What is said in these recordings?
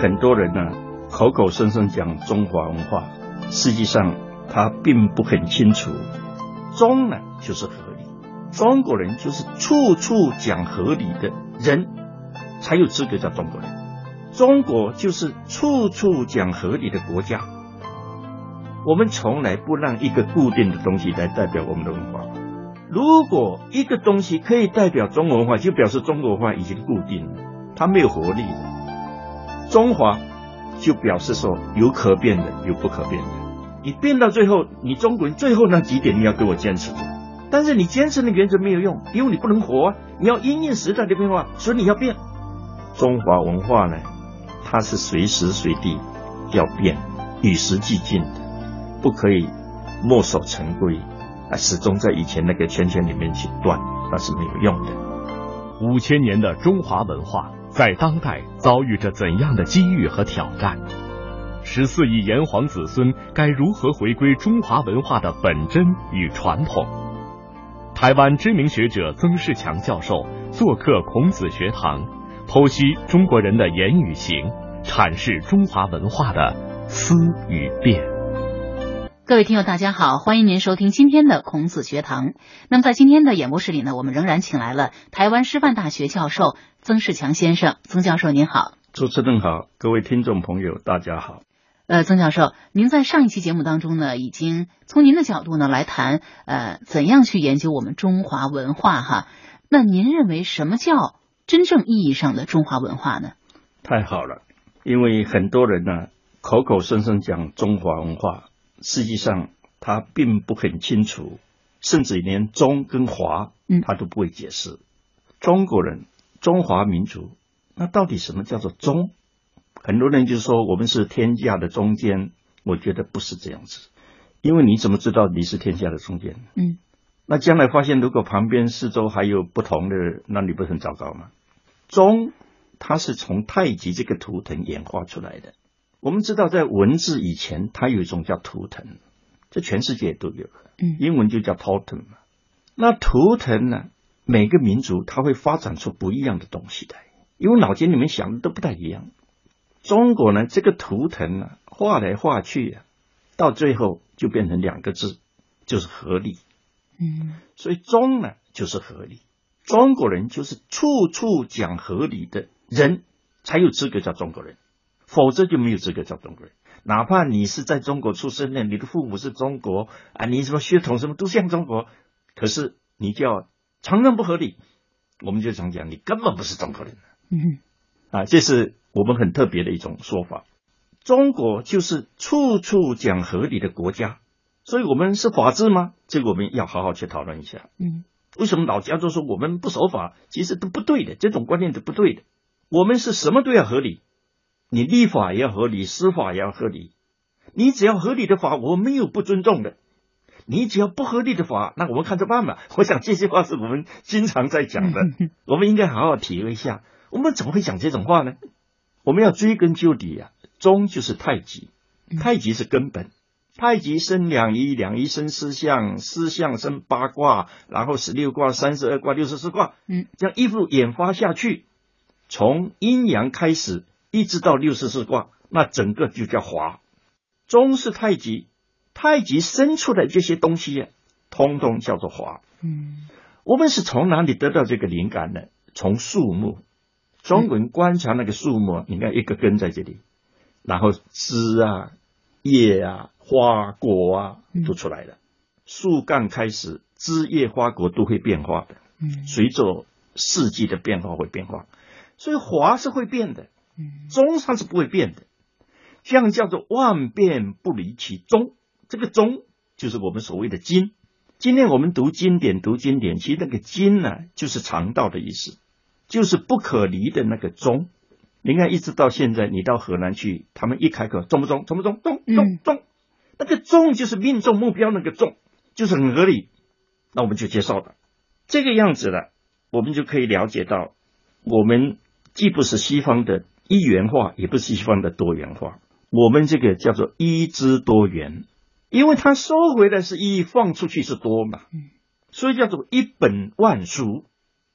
很多人呢口口声声讲中华文化，实际上他并不很清楚，中呢就是合理，中国人就是处处讲合理的人，才有资格叫中国人。中国就是处处讲合理的国家。我们从来不让一个固定的东西来代表我们的文化。如果一个东西可以代表中国文化，就表示中国文化已经固定了，它没有活力了。中华就表示说有可变的，有不可变的。你变到最后，你中国人最后那几点你要给我坚持住。但是你坚持的原则没有用，因为你不能活啊！你要因应时代的变化，所以你要变。中华文化呢，它是随时随地要变，与时俱进的，不可以墨守成规啊，始终在以前那个圈圈里面去断，那是没有用的。五千年的中华文化。在当代遭遇着怎样的机遇和挑战？十四亿炎黄子孙该如何回归中华文化的本真与传统？台湾知名学者曾仕强教授做客孔子学堂，剖析中国人的言语行，阐释中华文化的思与变。各位听友，大家好，欢迎您收听今天的孔子学堂。那么在今天的演播室里呢，我们仍然请来了台湾师范大学教授曾仕强先生。曾教授您好，主持人好，各位听众朋友大家好。呃，曾教授，您在上一期节目当中呢，已经从您的角度呢来谈呃怎样去研究我们中华文化哈。那您认为什么叫真正意义上的中华文化呢？太好了，因为很多人呢口口声声讲中华文化。实际上，他并不很清楚，甚至连“中”跟“华”他都不会解释。中国人，中华民族，那到底什么叫做“中”？很多人就说我们是天下的中间，我觉得不是这样子。因为你怎么知道你是天下的中间？嗯，那将来发现如果旁边四周还有不同的，那你不是很糟糕吗？中，它是从太极这个图腾演化出来的。我们知道，在文字以前，它有一种叫图腾，这全世界都有。嗯，英文就叫 totem 嘛。那图腾呢，每个民族它会发展出不一样的东西来，因为脑筋里面想的都不太一样。中国呢，这个图腾呢，画来画去啊，到最后就变成两个字，就是合理。嗯，所以中呢就是合理，中国人就是处处讲合理的人，才有资格叫中国人。否则就没有资格叫中国人。哪怕你是在中国出生的，你的父母是中国啊，你什么血统什么都像中国，可是你就要承认不合理，我们就常讲你根本不是中国人。嗯，啊，这是我们很特别的一种说法。中国就是处处讲合理的国家，所以我们是法治吗？这个我们要好好去讨论一下。嗯，为什么老家都说我们不守法？其实都不对的，这种观念是不对的。我们是什么都要合理。你立法也要合理，司法也要合理。你只要合理的法，我没有不尊重的。你只要不合理的法，那我们看着办吧。我想这些话是我们经常在讲的，我们应该好好体会一下。我们怎么会讲这种话呢？我们要追根究底啊。中就是太极，太极是根本。太极生两仪，两仪生四象，四象生八卦，然后十六卦、三十二卦、六十四卦，嗯，这样一路演发下去，从阴阳开始。一直到六十四卦，那整个就叫华。中是太极，太极生出来这些东西呀，通通叫做华。嗯，我们是从哪里得到这个灵感呢？从树木，中文观察那个树木，你看一个根在这里，然后枝啊、叶啊、花果啊都出来了。树干开始，枝叶花果都会变化的。嗯，随着四季的变化会变化，所以华是会变的。中它是不会变的，这样叫做万变不离其宗。这个宗就是我们所谓的经。今天我们读经典，读经典，其实那个经呢，就是肠道的意思，就是不可离的那个宗。你看，一直到现在，你到河南去，他们一开口，中不中？中不中？中中中。那个中就是命中目标那个中，就是很合理。那我们就接受了这个样子了，我们就可以了解到，我们既不是西方的。一元化也不是西方的多元化，我们这个叫做一之多元，因为它收回来是一，放出去是多嘛，所以叫做一本万书，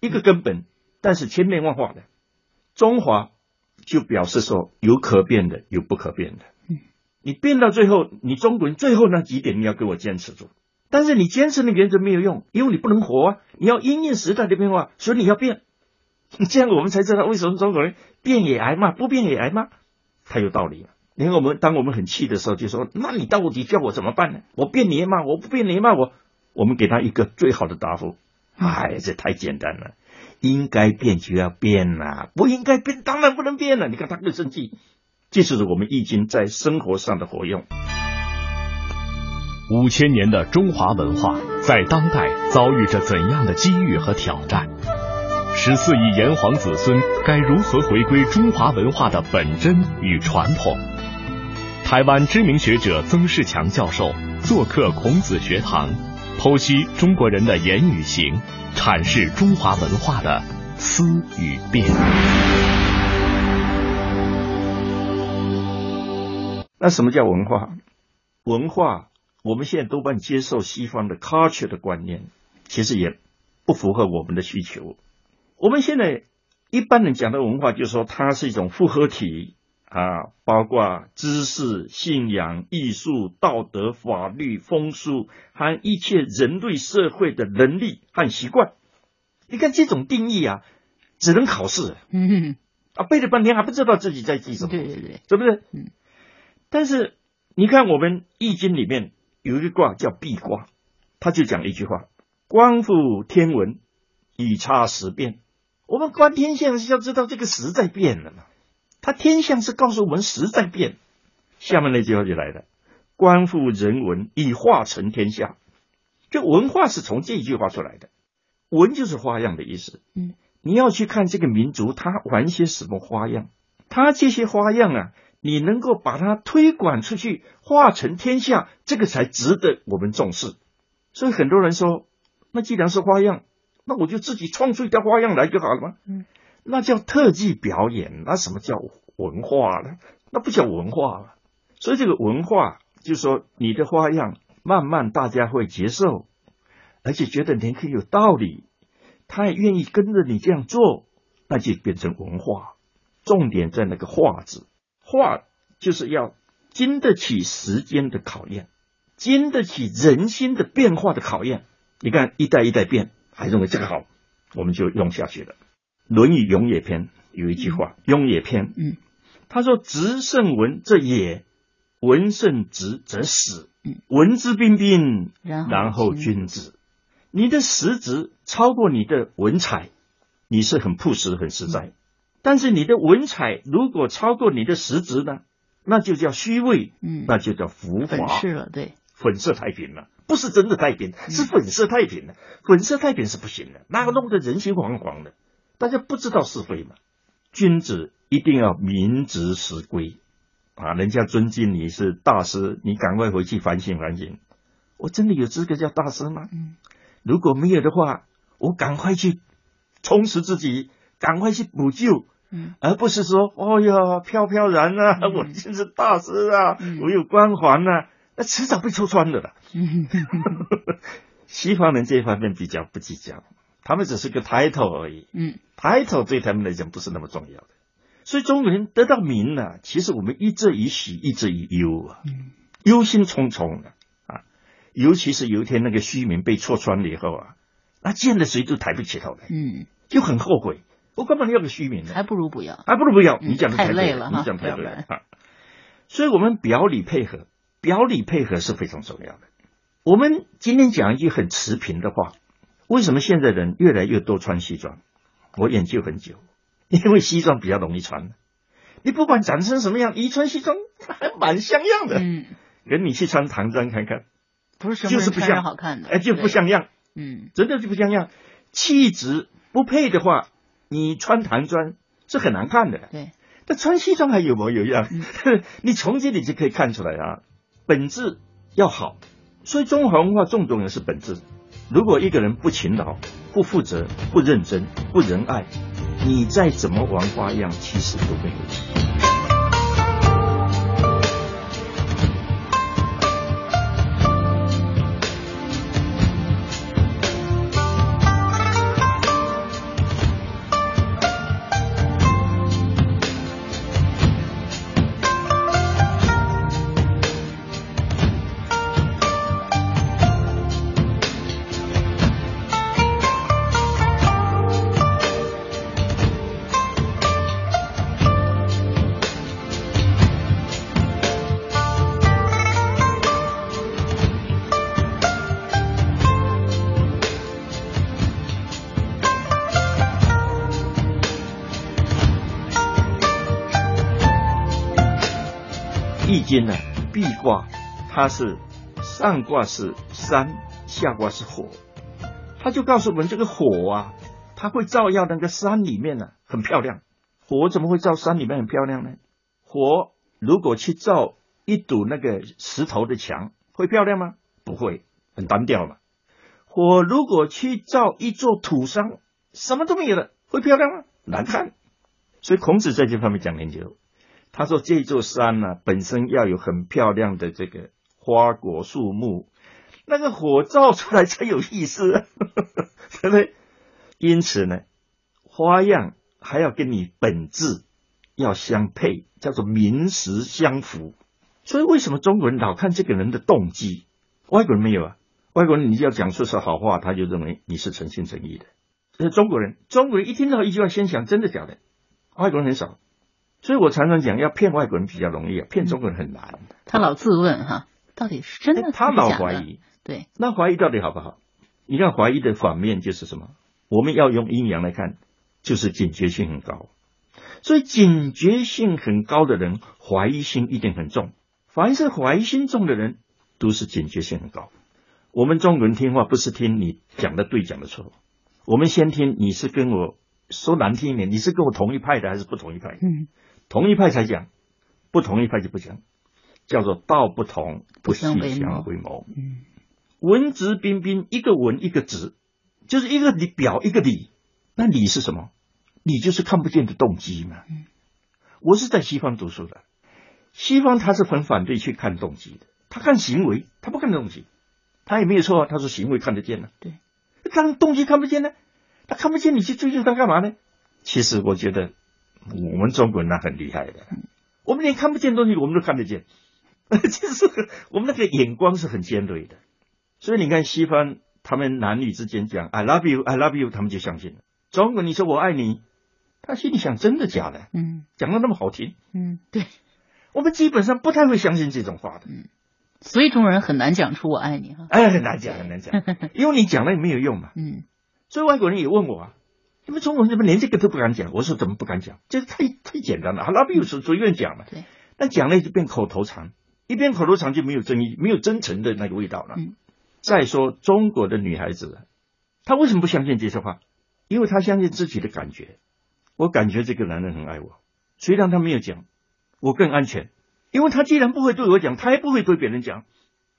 一个根本，但是千变万化的。中华就表示说有可变的，有不可变的。嗯，你变到最后，你中国人最后那几点你要给我坚持住。但是你坚持的原则没有用，因为你不能活啊！你要因应时代的变化，所以你要变。这样我们才知道为什么中国人变也挨骂，不变也挨骂，太有道理了。你看我们当我们很气的时候，就说：“那你到底叫我怎么办呢？我变你也骂，我不变你也骂我。”我们给他一个最好的答复：“哎，这太简单了，应该变就要变呐，不应该变当然不能变了。”你看他更生气。这就是我们易经在生活上的活用。五千年的中华文化在当代遭遇着怎样的机遇和挑战？十四亿炎黄子孙该如何回归中华文化的本真与传统？台湾知名学者曾仕强教授做客孔子学堂，剖析中国人的言语行，阐释中华文化的思与变。那什么叫文化？文化？我们现在多半接受西方的 culture 的观念，其实也不符合我们的需求。我们现在一般人讲的文化，就是说它是一种复合体啊，包括知识、信仰、艺术、道德、法律、风俗和一切人类社会的能力和习惯。你看这种定义啊，只能考试。嗯，啊，背了半天还不知道自己在记什么。对对对，是不是？嗯。但是你看我们易经里面。有一个卦叫壁卦，他就讲一句话：“观复天文，以察时变。”我们观天象是要知道这个时在变了嘛？它天象是告诉我们时在变。下面那句话就来了：“观复人文，以化成天下。”就文化是从这一句话出来的，文就是花样的意思。嗯，你要去看这个民族，他玩些什么花样？他这些花样啊。你能够把它推广出去，化成天下，这个才值得我们重视。所以很多人说，那既然是花样，那我就自己创出一条花样来就好了吗？嗯，那叫特技表演，那什么叫文化呢？那不叫文化了。所以这个文化，就是说你的花样，慢慢大家会接受，而且觉得你很有道理，他也愿意跟着你这样做，那就变成文化。重点在那个“化”字。化就是要经得起时间的考验，经得起人心的变化的考验。你看一代一代变，还认为这个好，我们就用下去了。《论语雍也篇》有一句话，《雍也篇》，嗯，他说：“直胜文则也，文胜直则死。文之彬彬，然后君子。你的实质超过你的文采，你是很朴实、很实在。”但是你的文采如果超过你的实质呢，那就叫虚伪，嗯，那就叫浮华，是了，对，粉色太平了，不是真的太平，是粉色太平了，粉色太平是不行的，那个弄得人心惶惶的，大家不知道是非嘛。君子一定要明直实规。啊，人家尊敬你是大师，你赶快回去反省反省，我真的有资格叫大师吗？嗯，如果没有的话，我赶快去充实自己，赶快去补救。嗯，而不是说，哦呀，飘飘然啊，我真是大师啊，我有光环啊，那迟早被戳穿的了。西方人这方面比较不计较，他们只是个 title 而已。嗯，title 对他们来讲不是那么重要的。所以中国人得到名呢，其实我们一则以喜，一则以忧啊，忧心忡忡的啊。尤其是有一天那个虚名被戳穿了以后啊，那见了谁都抬不起头来，嗯，就很后悔。我根本要个虚名呢，还不如不要，还不如不要。你讲的太累了，你讲太累了啊！所以，我们表里配合，表里配合是非常重要的。我们今天讲一句很持平的话：为什么现在人越来越多穿西装？我研究很久，因为西装比较容易穿。你不管长成什么样，一穿西装还 蛮像样的。嗯，跟你去穿唐装看看，不是就是不像好看的，哎，就不像样。嗯，真的就不像样，气质不配的话。你穿唐装是很难看的，对。但穿西装还有模有样，你从这里就可以看出来啊，本质要好。所以中华文化重重要是本质。如果一个人不勤劳、不负责、不认真、不仁爱，你再怎么玩花样，其实都没有用。易经呢，壁卦它是上卦是山，下卦是火，他就告诉我们这个火啊，它会照耀那个山里面呢，很漂亮。火怎么会照山里面很漂亮呢？火如果去照一堵那个石头的墙，会漂亮吗？不会，很单调嘛。火如果去照一座土山，什么都没有了，会漂亮吗？难看。所以孔子在这方面讲研究。他说：“这座山呢，本身要有很漂亮的这个花果树木，那个火照出来才有意思，啊 对不对？因此呢，花样还要跟你本质要相配，叫做名实相符。所以为什么中国人老看这个人的动机，外国人没有啊？外国人你要讲出是好话，他就认为你是诚心诚意的。是中国人，中国人一听到一句话，先想真的假的，外国人很少。”所以我常常讲，要骗外国人比较容易啊，骗中国人很难。他老自问哈，到底是真的？他老怀疑，对，那怀疑到底好不好？你看怀疑的反面就是什么？我们要用阴阳来看，就是警觉性很高。所以警觉性很高的人，怀疑心一定很重。凡是怀疑心重的人，都是警觉性很高。我们中国人听话不是听你讲的对，讲的错，我们先听你是跟我说难听一点，你是跟我同一派的还是不同一派？嗯。同一派才讲，不同一派就不讲，叫做道不同不相为谋。嗯，文质彬彬，一个文一个直，就是一个理表一个理。那理是什么？理就是看不见的动机嘛。嗯，我是在西方读书的，西方他是很反对去看动机的，他看行为，他不看动机。他也没有错啊，他说行为看得见呢。对，当动机看不见呢？他看不见，你去追究他干嘛呢？其实我觉得。我们中国人那很厉害的，我们连看不见东西我们都看得见，就是我们那个眼光是很尖锐的。所以你看西方他们男女之间讲 “I love you, I love you”，他们就相信了。中国你说我爱你，他心里想真的假的？嗯，讲的那么好听，嗯，对。我们基本上不太会相信这种话的，嗯。所以中国人很难讲出我爱你哈。哎，很难讲，很难讲，因为你讲了也没有用嘛。嗯。所以外国人也问我啊。你们中国人怎么连这个都不敢讲？我说怎么不敢讲？这个太太简单了。好，那比如说随便讲嘛。对。但讲了就变口头禅，一变口头禅就没有真意，没有真诚的那个味道了。嗯。再说中国的女孩子，她为什么不相信这些话？因为她相信自己的感觉。我感觉这个男人很爱我，虽然他没有讲，我更安全，因为他既然不会对我讲，他也不会对别人讲。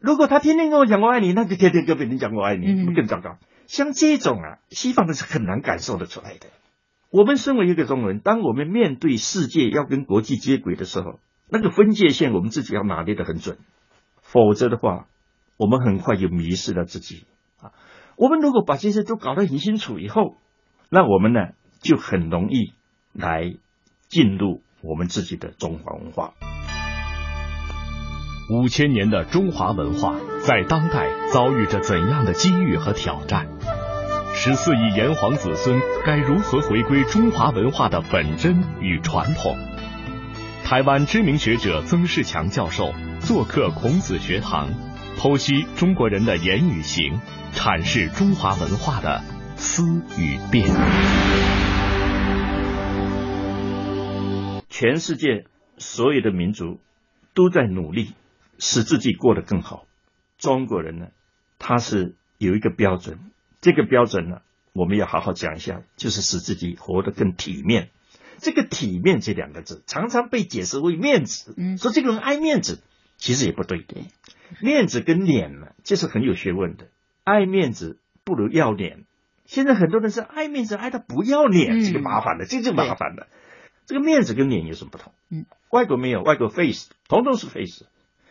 如果他天天跟我讲我爱你，那就天天跟别人讲我爱你，不更糟糕？像这种啊，西方人是很难感受得出来的。我们身为一个中国人，当我们面对世界要跟国际接轨的时候，那个分界线我们自己要拿捏得很准，否则的话，我们很快就迷失了自己啊。我们如果把这些都搞得很清楚以后，那我们呢就很容易来进入我们自己的中华文化。五千年的中华文化在当代遭遇着怎样的机遇和挑战？十四亿炎黄子孙该如何回归中华文化的本真与传统？台湾知名学者曾仕强教授做客孔子学堂，剖析中国人的言语行，阐释中华文化的思与变。全世界所有的民族都在努力。使自己过得更好。中国人呢，他是有一个标准，这个标准呢，我们要好好讲一下，就是使自己活得更体面。这个“体面”这两个字，常常被解释为面子，说这个人爱面子，其实也不对。对，面子跟脸呢，这是很有学问的。爱面子不如要脸。现在很多人是爱面子爱到不要脸，这个麻烦了，这就麻烦了。这个面子跟脸有什么不同？嗯，外国没有，外国 face 统统是 face。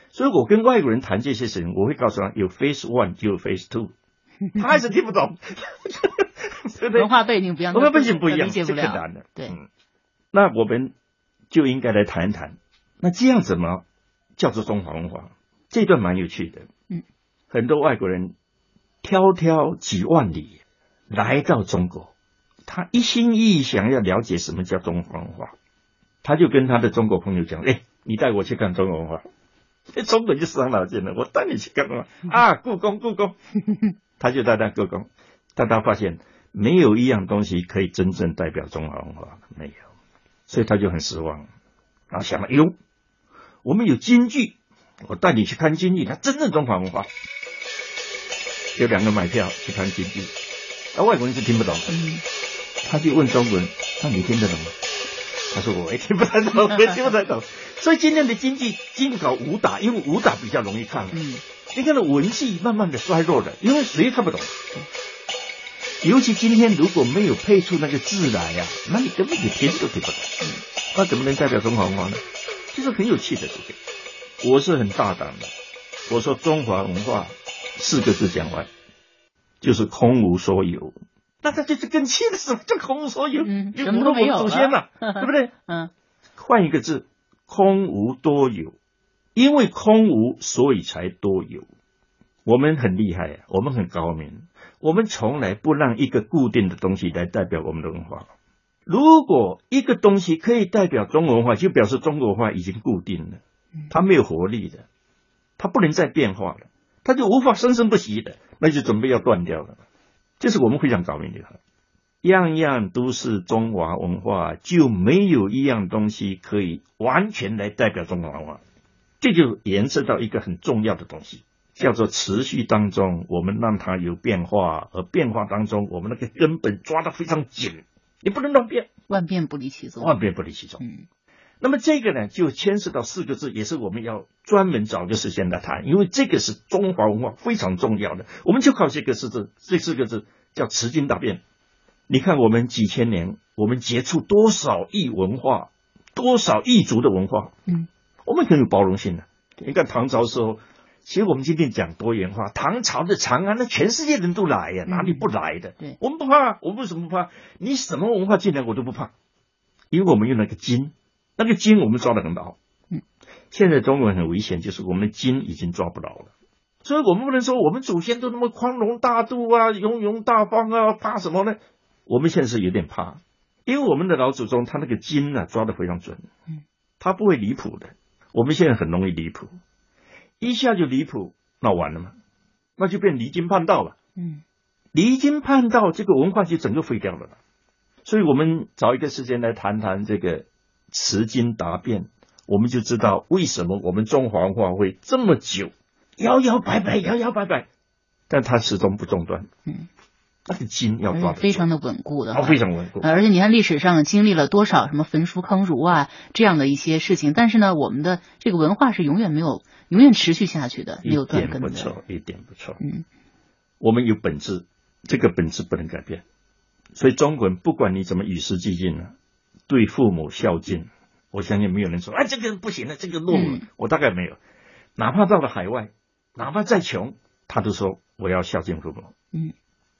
所以我跟外国人谈这些事情，我会告诉他有 phase one，就有 phase two，他还是听不懂，对不对？文化背景不一样，文化背景不一样，这很难的。对，那我们就应该来谈一谈，那这样怎么叫做中华文化？这段蛮有趣的。嗯，很多外国人迢迢几万里来到中国，他一心一意想要了解什么叫中华文化，他就跟他的中国朋友讲：“哎，你带我去看中国文化。”中国就伤脑筋了，我带你去干嘛 啊？故宫，故宫，他就带他故宫，但他发现没有一样东西可以真正代表中华文化，没有，所以他就很失望。然后想了，哟，我们有京剧，我带你去看京剧，它真正中华文化。有两个买票去看京剧，那外国人是听不懂。嗯，他就问中国人：“那你听得懂吗？”他说：“我也听不太懂，我也听不太懂。”所以今天的京剧经不搞武打，因为武打比较容易看。嗯，你看到文戏慢慢的衰弱了，因为谁看不懂？尤其今天如果没有配出那个字来呀，那你根本就听都听不懂。嗯，那怎么能代表中华文化呢？就是很有趣的事情。我是很大胆的，我说中华文化。四个字讲完，就是空无所有。那他就是跟气的什么叫空无所有？嗯，什么都没有祖先了，对不对？嗯，换一个字，空无多有。因为空无，所以才多有。我们很厉害呀，我们很高明。我们从来不让一个固定的东西来代表我们的文化。如果一个东西可以代表中国文化，就表示中国文化已经固定了，它没有活力的，它不能再变化了。它就无法生生不息的，那就准备要断掉了。这是我们非常高明的，样样都是中华文化，就没有一样东西可以完全来代表中华文化。这就延伸到一个很重要的东西，叫做持续当中，我们让它有变化，而变化当中，我们那个根本抓得非常紧，你不能乱变，万变不离其宗，万变不离其宗。嗯。那么这个呢，就牵涉到四个字，也是我们要专门找个时间来谈，因为这个是中华文化非常重要的。我们就靠这个四字，这四个字叫持经大变。你看，我们几千年，我们接触多少异文化，多少异族的文化，嗯，我们很有包容性的。你看唐朝时候，其实我们今天讲多元化，唐朝的长安，那全世界人都来呀，哪里不来的？对，我们不怕，我们为什么不怕？你什么文化进来，我都不怕，因为我们用那个经。那个筋我们抓得很牢，嗯，现在中国人很危险，就是我们的筋已经抓不牢了，所以我们不能说我们祖先都那么宽容大度啊，雍容大方啊，怕什么呢？我们现在是有点怕，因为我们的老祖宗他那个筋呢抓得非常准，嗯，他不会离谱的。我们现在很容易离谱，一下就离谱，那完了嘛，那就变离经叛道了，嗯，离经叛道这个文化就整个废掉了。所以我们找一个时间来谈谈这个。持经答辩，我们就知道为什么我们中华文化会这么久摇摇摆摆，摇摇摆摆，但它始终不中断。嗯，那个经要抓非常的稳固的，非常稳固。而且你看历史上经历了多少什么焚书坑儒啊这样的一些事情，但是呢，我们的这个文化是永远没有永远持续下去的，没有断根的。一点不错，一点不错。嗯，我们有本质，这个本质不能改变。所以中国人不管你怎么与时俱进呢。对父母孝敬，我相信没有人说，哎，这个不行了，这个落伍。我大概没有，哪怕到了海外，哪怕再穷，他都说我要孝敬父母。嗯，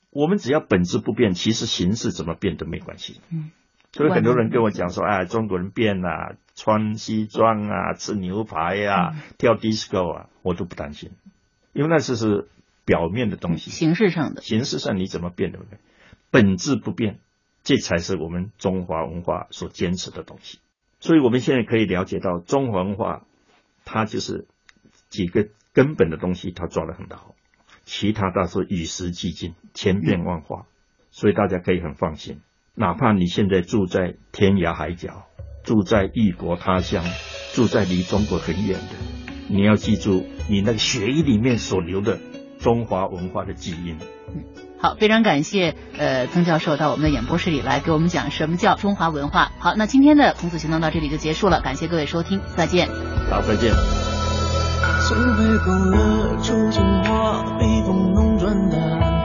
我们只要本质不变，其实形式怎么变都没关系。嗯，所以很多人跟我讲说，哎，中国人变了，穿西装啊，吃牛排呀，跳 disco 啊，我都不担心，因为那是是表面的东西，形式上的，形式上你怎么变对不对？本质不变。这才是我们中华文化所坚持的东西，所以我们现在可以了解到，中华文化它就是几个根本的东西，它抓得很牢，其他倒是与时俱进、千变万化，所以大家可以很放心。哪怕你现在住在天涯海角，住在异国他乡，住在离中国很远的，你要记住你那个血液里面所流的中华文化的基因。好，非常感谢呃曾教授到我们的演播室里来给我们讲什么叫中华文化。好，那今天的孔子行动到这里就结束了，感谢各位收听，再见。好，再见。春风浓转淡。